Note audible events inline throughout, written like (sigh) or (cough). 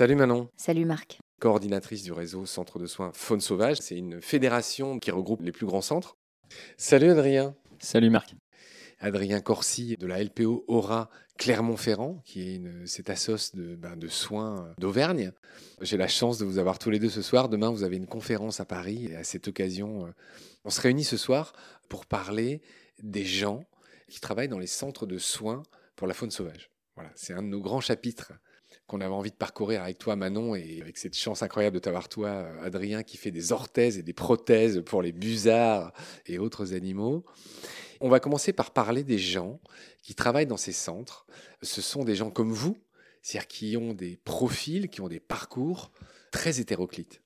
Salut Manon. Salut Marc. Coordinatrice du réseau Centre de soins Faune Sauvage. C'est une fédération qui regroupe les plus grands centres. Salut Adrien. Salut Marc. Adrien Corsi de la LPO Aura Clermont-Ferrand, qui est une, cette assoce de, ben, de soins d'Auvergne. J'ai la chance de vous avoir tous les deux ce soir. Demain, vous avez une conférence à Paris. Et à cette occasion, euh, on se réunit ce soir pour parler des gens qui travaillent dans les centres de soins pour la faune sauvage. Voilà, c'est un de nos grands chapitres qu'on avait envie de parcourir avec toi, Manon, et avec cette chance incroyable de t'avoir, toi, Adrien, qui fait des orthèses et des prothèses pour les busards et autres animaux. On va commencer par parler des gens qui travaillent dans ces centres. Ce sont des gens comme vous, c'est-à-dire qui ont des profils, qui ont des parcours très hétéroclites.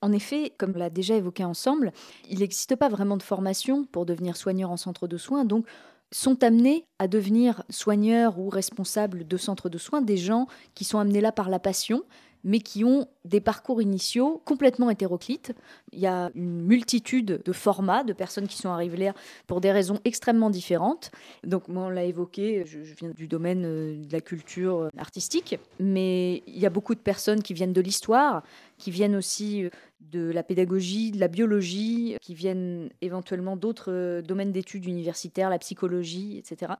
En effet, comme l'a déjà évoqué ensemble, il n'existe pas vraiment de formation pour devenir soigneur en centre de soins, donc sont amenés à devenir soigneurs ou responsables de centres de soins des gens qui sont amenés là par la passion, mais qui ont des parcours initiaux complètement hétéroclites. Il y a une multitude de formats, de personnes qui sont arrivées là pour des raisons extrêmement différentes. Donc moi, on l'a évoqué, je, viens du domaine euh, de la culture euh, artistique, mais il y a beaucoup de personnes qui viennent de l'histoire, qui viennent aussi euh, de la pédagogie, de la biologie, qui viennent éventuellement d'autres euh, domaines d'études universitaires, la psychologie, etc.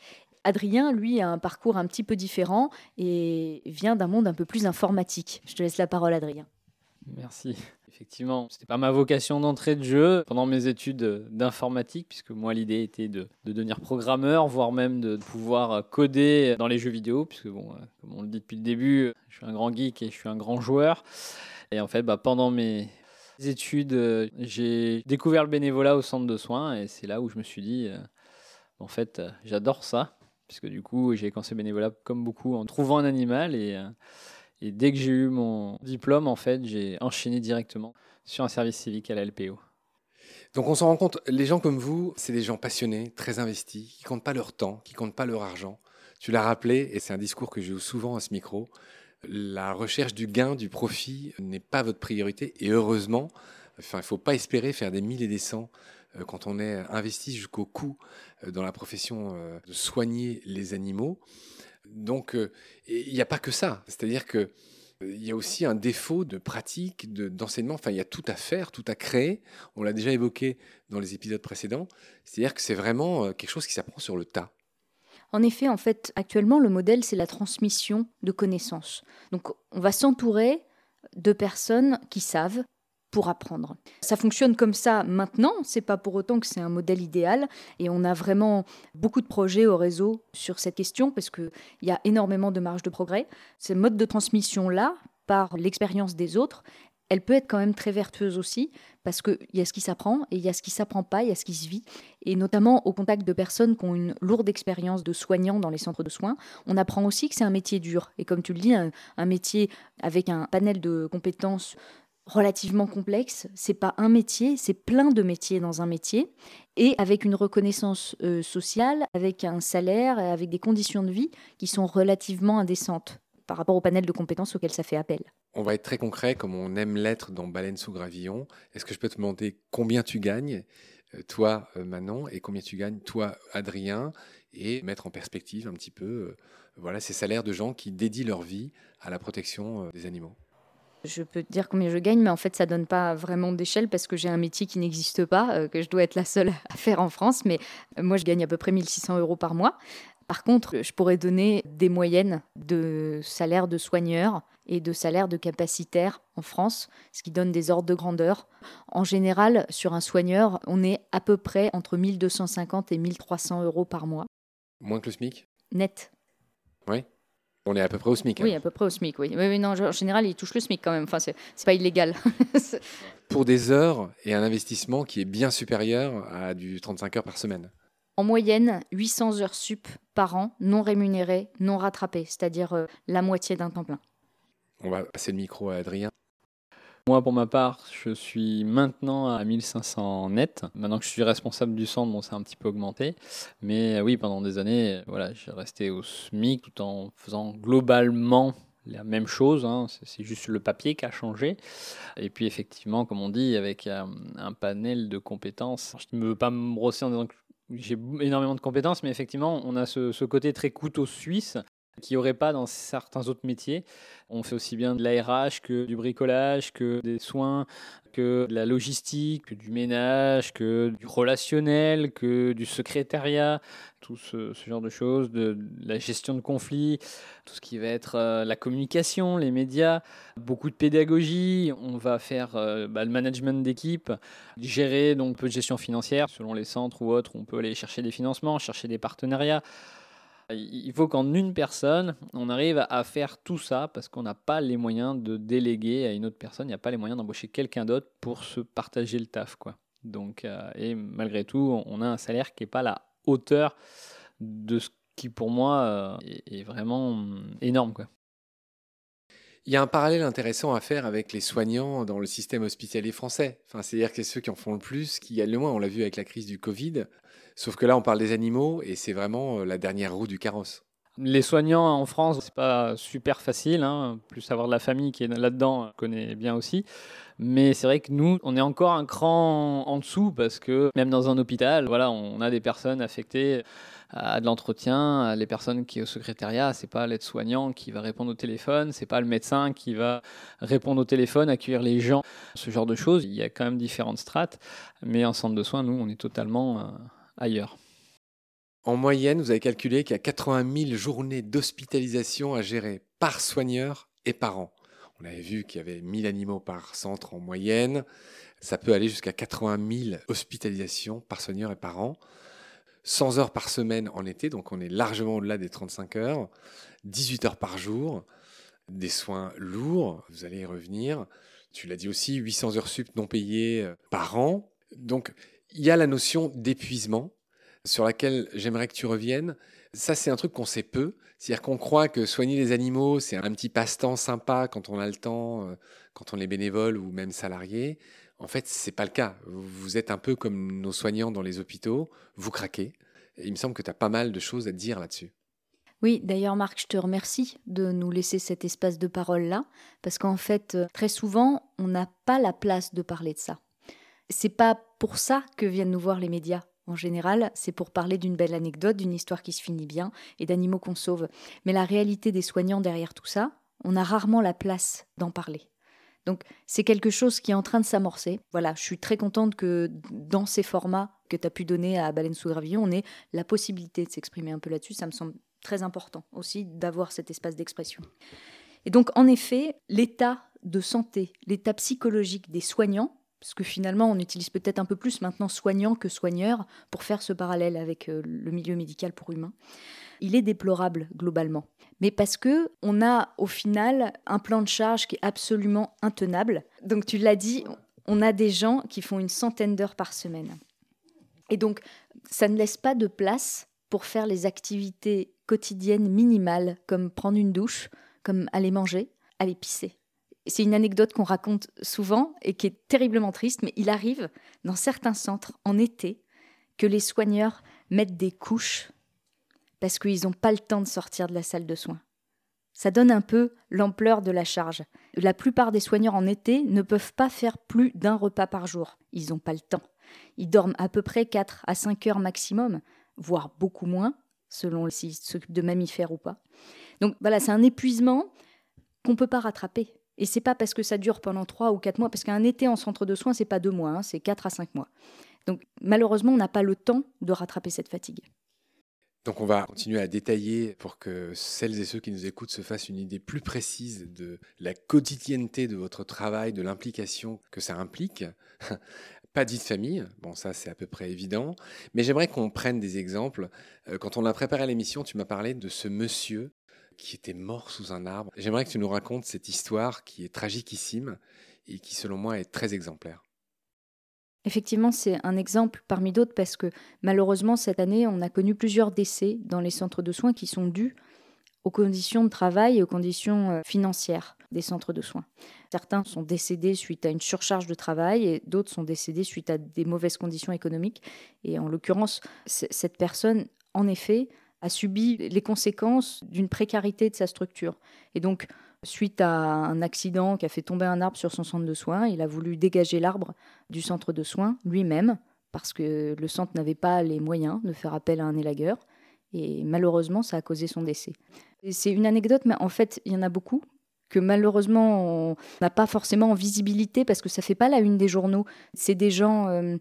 Adrien, lui, a un parcours un petit peu différent et vient d'un monde un peu plus informatique. Je te laisse la parole, Adrien. Merci. Effectivement, ce n'était pas ma vocation d'entrée de jeu pendant mes études d'informatique, puisque moi l'idée était de, devenir programmeur, voire même de pouvoir coder dans les jeux vidéo, puisque bon, euh, comme on le dit depuis le début, je suis un grand geek et je suis un grand joueur. Et en fait, bah, pendant mes, études, euh, j'ai découvert le bénévolat au centre de soins et c'est là où je me suis dit, euh, en fait, euh, j'adore ça, puisque du coup, j'ai commencé le bénévolat comme beaucoup en trouvant un animal et, dès que j'ai eu mon diplôme, en fait, j'ai enchaîné directement sur un service civique à la LPO. Donc on s'en rend compte, les gens comme vous, c'est des gens passionnés, très investis, qui comptent pas leur temps, qui comptent pas leur argent. Tu l'as rappelé, et c'est un discours que j'ai souvent à ce micro, la recherche du gain, du profit n'est pas votre priorité. Et heureusement, il ne faut pas espérer faire des mille et des cents euh, quand on est investi jusqu'au cou euh, dans la profession euh, de soigner les animaux. Donc, il n'y a pas que ça. C'est-à-dire que il y a aussi un défaut de pratique, d'enseignement. enfin, il y a tout à faire, tout à créer. On l'a déjà évoqué dans les épisodes précédents. C'est-à-dire que c'est vraiment quelque chose qui s'apprend sur le tas. En effet, en fait, actuellement, le modèle, c'est la transmission de connaissances. Donc, on va s'entourer de personnes qui savent pour apprendre. Ça fonctionne comme ça maintenant, c'est pas pour autant que c'est un modèle idéal et on a vraiment beaucoup de projets au réseau sur cette question parce qu'il y a énormément de marge de progrès. Ce mode de transmission là, par l'expérience des autres, elle peut être quand même très vertueuse aussi, parce qu'il y a ce qui s'apprend et il y a ce qui s'apprend pas, il y a ce qui se vit. Et notamment au contact de personnes qui ont une lourde expérience de soignants dans les centres de soins, on apprend aussi que c'est un métier dur. Et comme tu le dis, un, métier avec un panel de compétences relativement complexe. C'est pas un métier, c'est plein de métiers dans un métier, et avec une reconnaissance euh, sociale, avec un salaire, avec des conditions de vie qui sont relativement indécentes par rapport au panel de compétences auquel ça fait appel. On va être très concret, comme on aime l'être dans Baleine sous gravillon. Est-ce que je peux te demander combien tu gagnes, euh, toi, euh, Manon, et combien tu gagnes, toi, Adrien, et mettre en perspective un petit peu euh, voilà, ces salaires de gens qui dédient leur vie à la protection des animaux? Je peux te dire combien je gagne, mais en fait, ça donne pas vraiment d'échelle parce que j'ai un métier qui n'existe pas, que je dois être la seule (laughs) à faire en France. Mais moi, je gagne à peu près 1600 euros par mois. Par contre, je pourrais donner des moyennes de salaire de soigneurs et de salaire de capacitaires en France, ce qui donne des ordres de grandeur. En général, sur un soigneur, on est à peu près entre 1250 et 1300 euros par mois. Moins que le SMIC? Net. Oui. On est à peu près au SMIC. Hein. Oui, à peu près au SMIC, oui. oui, non, en général, il touche le SMIC quand même. Enfin, c'est pas illégal. (laughs) Pour des heures et un investissement qui est bien supérieur à du 35 heures par semaine. En moyenne, 800 heures sup par an, non rémunérées, non rattrapées, c'est-à-dire euh, la moitié d'un temps plein. On va passer le micro à Adrien. Moi, pour ma part, je suis maintenant à 1500 net. Maintenant que je suis responsable du centre, bon, c'est un petit peu augmenté. Mais euh, oui, pendant des années, voilà, j'ai resté au SMIC tout en faisant globalement la même chose, hein. c'est juste le papier qui a changé. Et puis effectivement, comme on dit, avec euh, un, panel de compétences, je ne veux pas me brosser en disant que j'ai énormément de compétences, mais effectivement, on a ce, côté très couteau suisse qu'il n'y aurait pas dans certains autres métiers. On fait aussi bien de l'ARH que du bricolage, que des soins, que de la logistique, que du ménage, que du relationnel, que du secrétariat, tout ce, genre de choses, de, la gestion de conflits, tout ce qui va être euh, la communication, les médias, beaucoup de pédagogie. On va faire euh, bah, le management d'équipe, gérer donc peu de gestion financière selon les centres ou autres. On peut aller chercher des financements, chercher des partenariats. Il faut qu'en une personne, on arrive à faire tout ça parce qu'on n'a pas les moyens de déléguer à une autre personne, il n'y a pas les moyens d'embaucher quelqu'un d'autre pour se partager le taf. Quoi. Donc, euh, et malgré tout, on a un salaire qui n'est pas à la hauteur de ce qui pour moi euh, est, vraiment énorme. Quoi. Il y a un parallèle intéressant à faire avec les soignants dans le système hospitalier français. Enfin, C'est-à-dire que ceux qui en font le plus, qui gagnent le moins. On l'a vu avec la crise du Covid. Sauf que là, on parle des animaux et c'est vraiment euh, la dernière roue du carrosse. Les soignants en France, c'est pas super facile. Hein. Plus avoir de la famille qui est là-dedans, connaît bien aussi. Mais c'est vrai que nous, on est encore un cran en dessous parce que même dans un hôpital, voilà, on a des personnes affectées à de l'entretien, les personnes qui sont au secrétariat, c'est pas l'aide-soignant qui va répondre au téléphone, c'est pas le médecin qui va répondre au téléphone, accueillir les gens, ce genre de choses. Il y a quand même différentes strates, mais en centre de soins, nous, on est totalement euh, ailleurs. En moyenne, vous avez calculé qu'il y a 80 000 journées d'hospitalisation à gérer par soigneur et par an. On avait vu qu'il y avait 1000 animaux par centre en moyenne. Ça peut aller jusqu'à 80 000 hospitalisations par soigneur et par an. 100 heures par semaine en été, donc on est largement au-delà des 35 heures. 18 heures par jour. Des soins lourds, vous allez y revenir. Tu l'as dit aussi, 800 heures sup non payées euh, par an. Donc il y a la notion d'épuisement sur laquelle j'aimerais que tu reviennes. Ça, c'est un truc qu'on sait peu. C'est-à-dire qu'on croit que soigner les animaux, c'est un petit passe-temps sympa quand on a le temps, euh, quand on est bénévole ou même salarié. En fait, ce n'est pas le cas. Vous êtes un peu comme nos soignants dans les hôpitaux, vous craquez. Il me semble que tu as pas mal de choses à dire là-dessus. Oui, d'ailleurs Marc, je te remercie de nous laisser cet espace de parole-là, parce qu'en fait, euh, très souvent, on n'a pas la place de parler de ça. C'est pas pour ça que viennent nous voir les médias. En général, c'est pour parler d'une belle anecdote, d'une histoire qui se finit bien et d'animaux qu'on sauve. Mais la réalité des soignants derrière tout ça, on a rarement la place d'en parler. Donc c'est quelque chose qui est en train de s'amorcer. Voilà, je suis très contente que dans ces formats que tu as pu donner à Baleine sous Gravillon, on ait la possibilité de s'exprimer un peu là-dessus. Ça me semble très important aussi d'avoir cet espace d'expression. Et donc en effet, l'état de santé, l'état psychologique des soignants parce que finalement, on utilise peut-être un peu plus maintenant soignant que soigneur pour faire ce parallèle avec euh, le milieu médical pour humains. Il est déplorable globalement, mais parce que on a au final un plan de charge qui est absolument intenable. Donc tu l'as dit, on a des gens qui font une centaine d'heures par semaine. Et donc, ça ne laisse pas de place pour faire les activités quotidiennes minimales, comme prendre une douche, comme aller manger, aller pisser. C'est une anecdote qu'on raconte souvent et qui est terriblement triste, mais il arrive dans certains centres en été que les soigneurs mettent des couches parce qu'ils n'ont pas le temps de sortir de la salle de soins. Ça donne un peu l'ampleur de la charge. La plupart des soigneurs en été ne peuvent pas faire plus d'un repas par jour. Ils n'ont pas le temps. Ils dorment à peu près 4 à 5 heures maximum, voire beaucoup moins, selon s'ils s'occupent de mammifères ou pas. Donc voilà, c'est un épuisement qu'on ne peut pas rattraper. Et c'est pas parce que ça dure pendant trois ou quatre mois, parce qu'un été en centre de soins, c'est pas deux mois, hein, c'est quatre à cinq mois. Donc malheureusement, on n'a pas le temps de rattraper cette fatigue. Donc on va continuer à détailler pour que celles et ceux qui nous écoutent se fassent une idée plus précise de la quotidienneté de votre travail, de l'implication que ça implique. (laughs) Pas dit de famille, bon ça c'est à peu près évident, mais j'aimerais qu'on prenne des exemples. Euh, quand on a préparé l'émission, tu m'as parlé de ce monsieur qui était mort sous un arbre. J'aimerais que tu nous racontes cette histoire qui est tragiquissime et qui, selon moi, est très exemplaire. Effectivement, c'est un exemple parmi d'autres parce que malheureusement, cette année, on a connu plusieurs décès dans les centres de soins qui sont dus aux conditions de travail et aux conditions euh, financières des centres de soins. Certains sont décédés suite à une surcharge de travail et d'autres sont décédés suite à des mauvaises conditions économiques. Et en l'occurrence, cette personne, en effet, a subi les conséquences d'une précarité de sa structure. Et donc, suite à un accident qui a fait tomber un arbre sur son centre de soins, il a voulu dégager l'arbre du centre de soins lui-même parce que le centre n'avait pas les moyens de faire appel à un élagueur. Et malheureusement, ça a causé son décès. C'est une anecdote, mais en fait, il y en a beaucoup que malheureusement on n'a pas forcément en visibilité parce que ça fait pas la une des journaux. C'est des gens euh,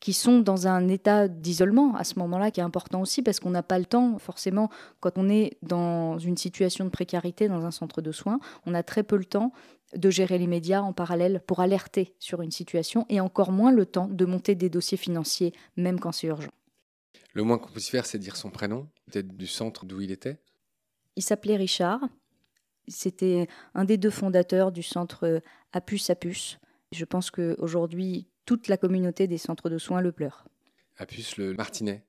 qui sont dans un état d'isolement à ce moment-là qui est important aussi parce qu'on n'a pas le temps forcément quand on est dans une situation de précarité dans un centre de soins, on a très peu le temps de gérer les médias en parallèle pour alerter sur une situation et encore moins le temps de monter des dossiers financiers même quand c'est urgent. Le moins qu'on puisse faire, c'est dire son prénom, peut-être du centre d'où il était. Il s'appelait Richard. C'était un des deux fondateurs du centre Apus Apus. Je pense qu'aujourd'hui, toute la communauté des centres de soins le pleure. Apus le Martinet.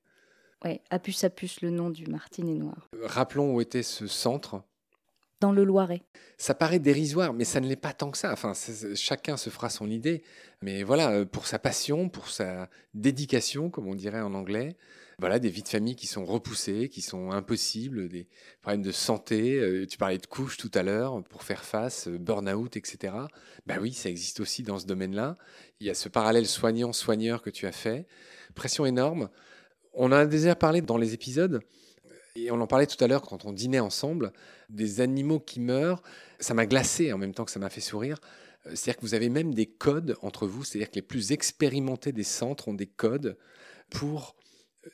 Oui, Apus Apus, le nom du Martinet noir. Rappelons où était ce centre. Dans le Loiret. Ça paraît dérisoire, mais ça ne l'est pas tant que ça. Enfin, chacun se fera son idée. Mais voilà, pour sa passion, pour sa dédication, comme on dirait en anglais, voilà, des vies de famille qui sont repoussées, qui sont impossibles, des problèmes de santé. Euh, tu parlais de couches tout à l'heure pour faire face, euh, burn-out, etc. Ben oui, ça existe aussi dans ce domaine-là. Il y a ce parallèle soignant-soigneur que tu as fait. Pression énorme. On en a déjà parlé dans les épisodes. Et on en parlait tout à l'heure quand on dînait ensemble, des animaux qui meurent. Ça m'a glacé en même temps que ça m'a fait sourire. Euh, c'est-à-dire que vous avez même des codes entre vous, c'est-à-dire que les plus expérimentés des centres ont des codes pour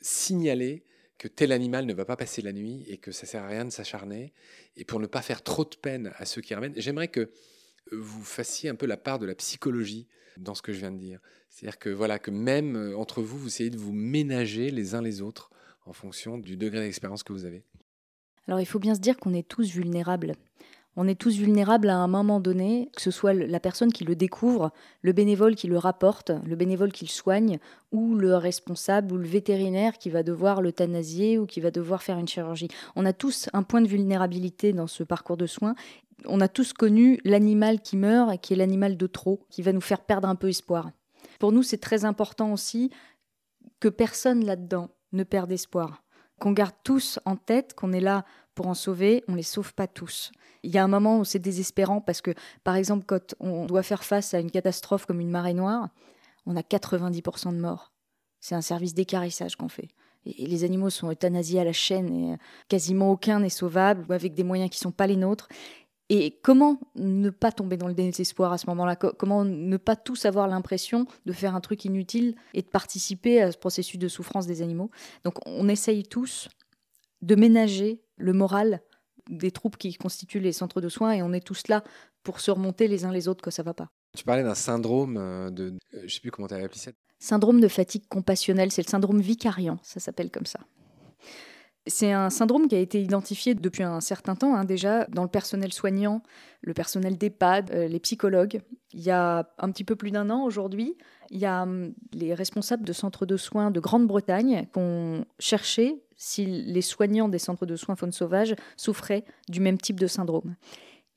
signaler que tel animal ne va pas passer la nuit et que ça sert à rien de s'acharner. Et pour ne pas faire trop de peine à ceux qui ramènent, j'aimerais que vous fassiez un peu la part de la psychologie dans ce que je viens de dire. C'est-à-dire que voilà, que même euh, entre vous, vous essayez de vous ménager les uns les autres en fonction du degré d'expérience que vous avez. Alors il faut bien se dire qu'on est tous vulnérables. On est tous vulnérables à un moment donné, que ce soit la personne qui le découvre, le bénévole qui le rapporte, le bénévole qui le soigne, ou le responsable ou le vétérinaire qui va devoir l'euthanasier ou qui va devoir faire une chirurgie. On a tous un point de vulnérabilité dans ce parcours de soins. On a tous connu l'animal qui meurt et qui est l'animal de trop, qui va nous faire perdre un peu espoir. Pour nous, c'est très important aussi que personne là-dedans ne perde espoir. Qu'on garde tous en tête qu'on est là pour en sauver, on ne les sauve pas tous. Il y a un moment où c'est désespérant parce que, par exemple, quand on doit faire face à une catastrophe comme une marée noire, on a 90% de morts. C'est un service d'écarissage qu'on fait. Et les animaux sont euthanasiés à la chaîne et euh, quasiment aucun n'est sauvable ou avec des moyens qui ne sont pas les nôtres. Et comment ne pas tomber dans le désespoir à ce moment-là? Comment ne pas tous avoir l'impression de faire un truc inutile et de participer à ce processus de souffrance des animaux? Donc on essaye tous de ménager le moral des troupes qui constituent les centres de soins et on est tous là pour se remonter les uns les autres quand ça va pas. Tu parlais d'un syndrome euh, de, euh, je sais plus comment tu avais appelé ça. Syndrome de fatigue compassionnelle, c'est le syndrome vicariant, ça s'appelle comme ça. C'est un syndrome qui a été identifié depuis un certain temps hein, déjà dans le personnel soignant, le personnel d'EHPAD, euh, les psychologues. Il y a un petit peu plus d'un an aujourd'hui, il y a hum, les responsables de centres de soins de Grande-Bretagne qui ont cherché si les soignants des centres de soins faune sauvage souffraient du même type de syndrome.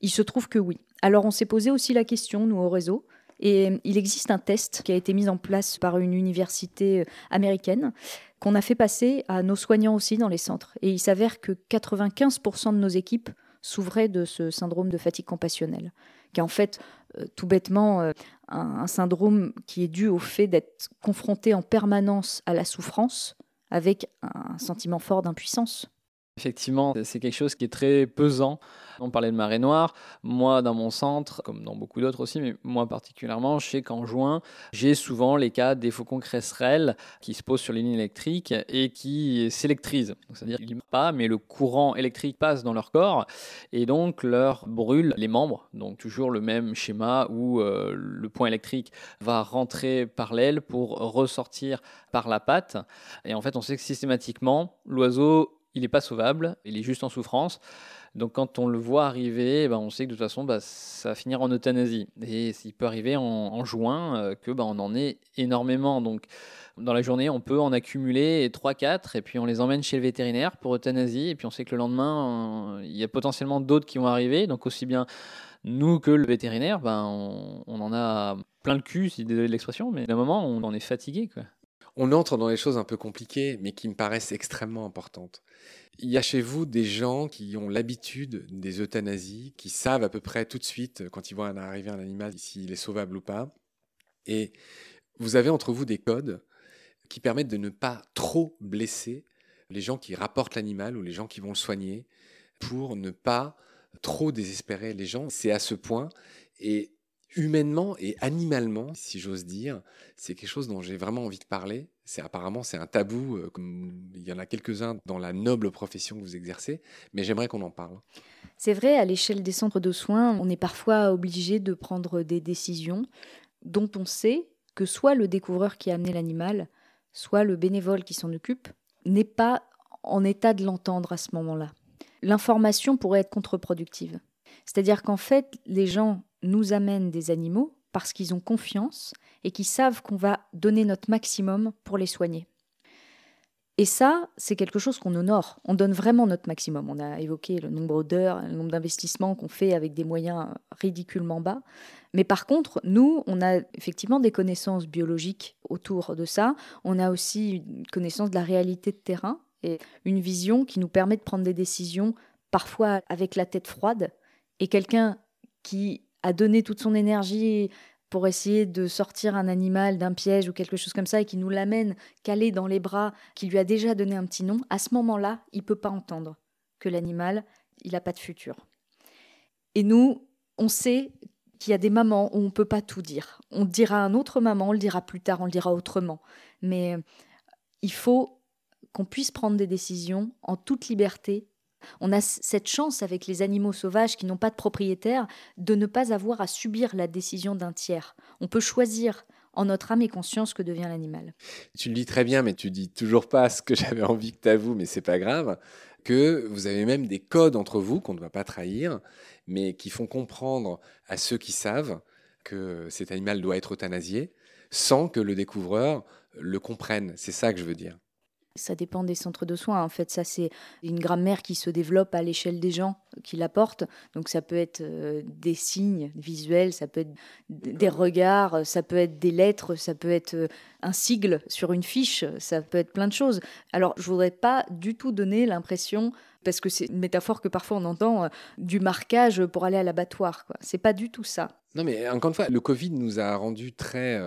Il se trouve que oui. Alors on s'est posé aussi la question, nous au réseau, et il existe un test qui a été mis en place par une université euh, américaine qu'on a fait passer à nos soignants aussi dans les centres. Et il s'avère que 95% de nos équipes souffraient de ce syndrome de fatigue compassionnelle, qui est en fait euh, tout bêtement euh, un, syndrome qui est dû au fait d'être confronté en permanence à la souffrance avec un sentiment fort d'impuissance. Effectivement, c'est quelque chose qui est très pesant. On parlait de marée noire. Moi, dans mon centre, comme dans beaucoup d'autres aussi, mais moi particulièrement, je sais qu'en juin, j'ai souvent les cas des faucons cresserelles qui se posent sur les lignes électriques et qui s'électrisent. C'est-à-dire qu'ils ne pas, mais le courant électrique passe dans leur corps et donc leur brûle les membres. Donc toujours le même schéma où euh, le point électrique va rentrer par l'aile pour ressortir par la patte. Et en fait, on sait que systématiquement, l'oiseau il n'est pas sauvable, il est juste en souffrance. Donc quand on le voit arriver, ben, on sait que de toute façon, bah, ça va finir en euthanasie. Et il peut arriver en, juin euh, que bah, on en ait énormément. Donc dans la journée, on peut en accumuler 3-4 et puis on les emmène chez le vétérinaire pour euthanasie. Et puis on sait que le lendemain, euh, il y a potentiellement d'autres qui vont arriver. Donc aussi bien nous que le vétérinaire, ben, on, on en a plein le cul, si désolé de l'expression, mais d'un moment, on en est fatigué. Quoi. On entre dans les choses un peu compliquées, mais qui me paraissent extrêmement importantes. Il y a chez vous des gens qui ont l'habitude des euthanasies, qui savent à peu près tout de suite, quand ils voient arriver un animal, s'il est sauvable ou pas. Et vous avez entre vous des codes, qui permettent de ne pas trop blesser les gens qui rapportent l'animal ou les gens qui vont le soigner pour ne pas trop désespérer les gens. C'est à ce point. Et humainement et animalement, si j'ose dire, c'est quelque chose dont j'ai vraiment envie de parler. C'est apparemment c'est un tabou, euh, il y en a quelques-uns dans la noble profession que vous exercez, mais j'aimerais qu'on en parle. C'est vrai, à l'échelle des centres de soins, on est parfois obligé de prendre des décisions dont on sait que soit le découvreur qui a amené l'animal, soit le bénévole qui s'en occupe, n'est pas en état de l'entendre à ce moment-là. L'information pourrait être contre-productive. C'est-à-dire qu'en fait, les gens nous amènent des animaux parce qu'ils ont confiance et qu'ils savent qu'on va donner notre maximum pour les soigner. Et ça, c'est quelque chose qu'on honore. On donne vraiment notre maximum. On a évoqué le nombre d'heures, le nombre d'investissements qu'on fait avec des moyens ridiculement bas. Mais par contre, nous, on a effectivement des connaissances biologiques autour de ça. On a aussi une connaissance de la réalité de terrain et une vision qui nous permet de prendre des décisions parfois avec la tête froide. Et quelqu'un qui a donné toute son énergie pour essayer de sortir un animal d'un piège ou quelque chose comme ça et qui nous l'amène calé dans les bras, qui lui a déjà donné un petit nom, à ce moment-là, il peut pas entendre que l'animal, il n'a pas de futur. Et nous, on sait qu'il y a des mamans où on ne peut pas tout dire. On dira à un autre maman, on le dira plus tard, on le dira autrement. Mais il faut qu'on puisse prendre des décisions en toute liberté on a cette chance avec les animaux sauvages qui n'ont pas de propriétaire de ne pas avoir à subir la décision d'un tiers. On peut choisir en notre âme et conscience que devient l'animal. Tu le dis très bien, mais tu dis toujours pas ce que (laughs) j'avais envie que tu avoues, mais c'est pas grave. Que vous avez même des codes entre vous qu'on ne va pas trahir, mais qui font comprendre à ceux qui savent que cet animal doit être euthanasié, sans que le découvreur le comprenne. C'est ça que je veux dire. Ça dépend des centres de soins. En fait, ça, c'est une grammaire qui se développe à l'échelle des gens qui l'apportent. Donc, ça peut être euh, des signes visuels, ça peut être des regards, ça peut être des lettres, ça peut être euh, un sigle sur une fiche, ça peut être plein de choses. Alors, je voudrais pas du tout donner l'impression, parce que c'est une métaphore que parfois on entend, euh, du marquage pour aller à l'abattoir. C'est pas du tout ça. Non, mais encore une fois, le Covid nous a rendu très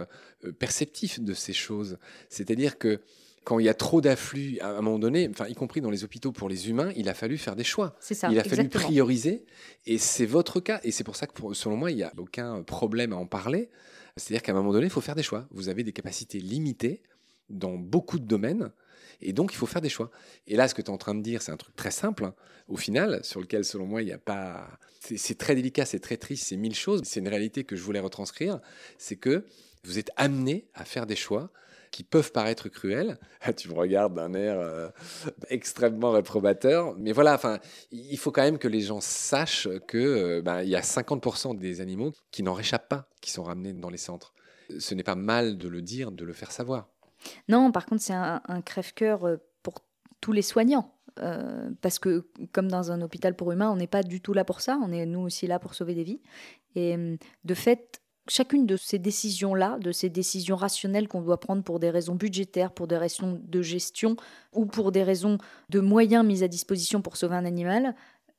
perceptifs de ces choses. C'est-à-dire que quand il y a trop d'afflux, à un moment donné, enfin, y compris dans les hôpitaux pour les humains, il a fallu faire des choix. Ça, il a fallu prioriser. Et c'est votre cas. Et c'est pour ça que, selon moi, il n'y a aucun problème à en parler. C'est-à-dire qu'à un moment donné, il faut faire des choix. Vous avez des capacités limitées dans beaucoup de domaines. Et donc, il faut faire des choix. Et là, ce que tu es en train de dire, c'est un truc très simple, hein, au final, sur lequel, selon moi, il n'y a pas. C'est très délicat, c'est très triste, c'est mille choses. C'est une réalité que je voulais retranscrire. C'est que vous êtes amené à faire des choix qui peuvent paraître cruels. (laughs) tu me regardes d'un air euh, extrêmement réprobateur. Mais voilà, enfin, il faut quand même que les gens sachent que euh, ben, il y a 50% des animaux qui n'en réchappent pas, qui sont ramenés dans les centres. Ce n'est pas mal de le dire, de le faire savoir. Non, par contre, c'est un, crève-cœur euh, pour tous les soignants. parce que comme dans un hôpital pour humains, on n'est pas du tout là pour ça, on est nous aussi là pour sauver des vies. Et de fait, chacune de ces décisions-là, de ces décisions rationnelles qu'on doit prendre pour des raisons budgétaires, pour des raisons de gestion ou pour des raisons de moyens mis à disposition pour sauver un animal,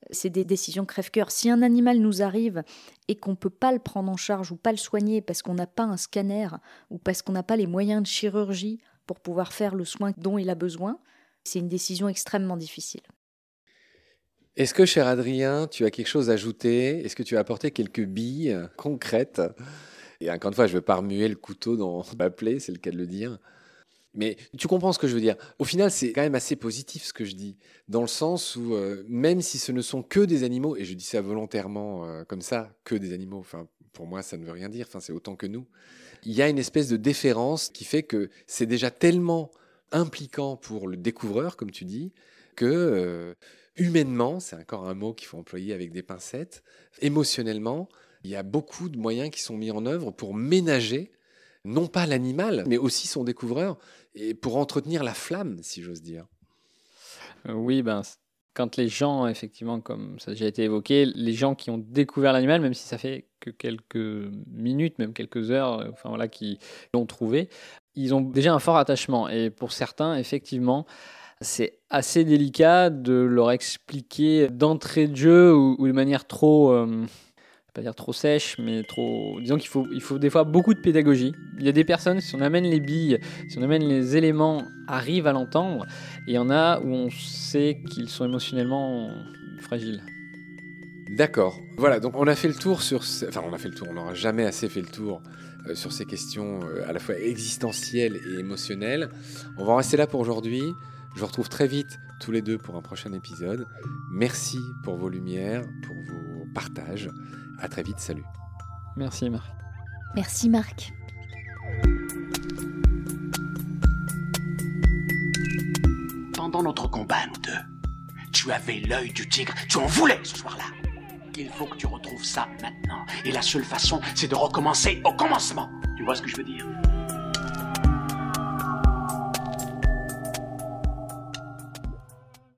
c'est des décisions crève-cœur. Si un animal nous arrive et qu'on ne peut pas le prendre en charge ou pas le soigner parce qu'on n'a pas un scanner ou parce qu'on n'a pas les moyens de chirurgie pour pouvoir faire le soin dont il a besoin, c'est une décision extrêmement difficile. Est-ce que, cher Adrien, tu as quelque chose à ajouter? Est-ce que tu as apporté quelques billes concrètes? Et encore une fois, je ne veux pas remuer le couteau dans (laughs) ma plaie, c'est le cas de le dire. Mais tu comprends ce que je veux dire. Au final, c'est quand même assez positif ce que je dis, dans le sens où euh, même si ce ne sont que des animaux, et je dis ça volontairement euh, comme ça, que des animaux, enfin pour moi ça ne veut rien dire, enfin c'est autant que nous, il y a une espèce de déférence qui fait que c'est déjà tellement impliquant pour le découvreur, comme tu dis, que euh, humainement, c'est encore un mot qu'il faut employer avec des pincettes, émotionnellement, il y a beaucoup de moyens qui sont mis en œuvre pour ménager non pas l'animal, mais aussi son découvreur, et pour entretenir la flamme, si j'ose dire. Euh, oui, ben, quand les gens, effectivement, comme ça a déjà été évoqué, les gens qui ont découvert l'animal, même si ça fait que quelques minutes, même quelques heures, euh, voilà, qui l'ont trouvé, ils ont déjà un fort attachement. Et pour certains, effectivement, c'est assez délicat de leur expliquer d'entrée de jeu ou, de manière trop, euh, pas dire trop sèche, mais trop. Disons qu'il faut, il faut des fois beaucoup de pédagogie. Il y a des personnes, si on amène les billes, si on amène les éléments, arrivent à l'entendre. Et il y en a où on sait qu'ils sont émotionnellement fragiles. D'accord. Voilà, donc on a fait le tour sur. Enfin, on a fait le tour, on n'aura jamais assez fait le tour euh, sur ces questions euh, à la fois existentielles et émotionnelles. On va en rester là pour aujourd'hui. Je vous retrouve très vite tous les deux pour un prochain épisode. Merci pour vos lumières, pour vos partages. À très vite, salut. Merci Marc. Merci Marc. Pendant notre combat, nous deux, tu avais l'œil du tigre, tu en voulais ce soir-là. Il faut que tu retrouves ça maintenant. Et la seule façon, c'est de recommencer au commencement. Tu vois ce que je veux dire?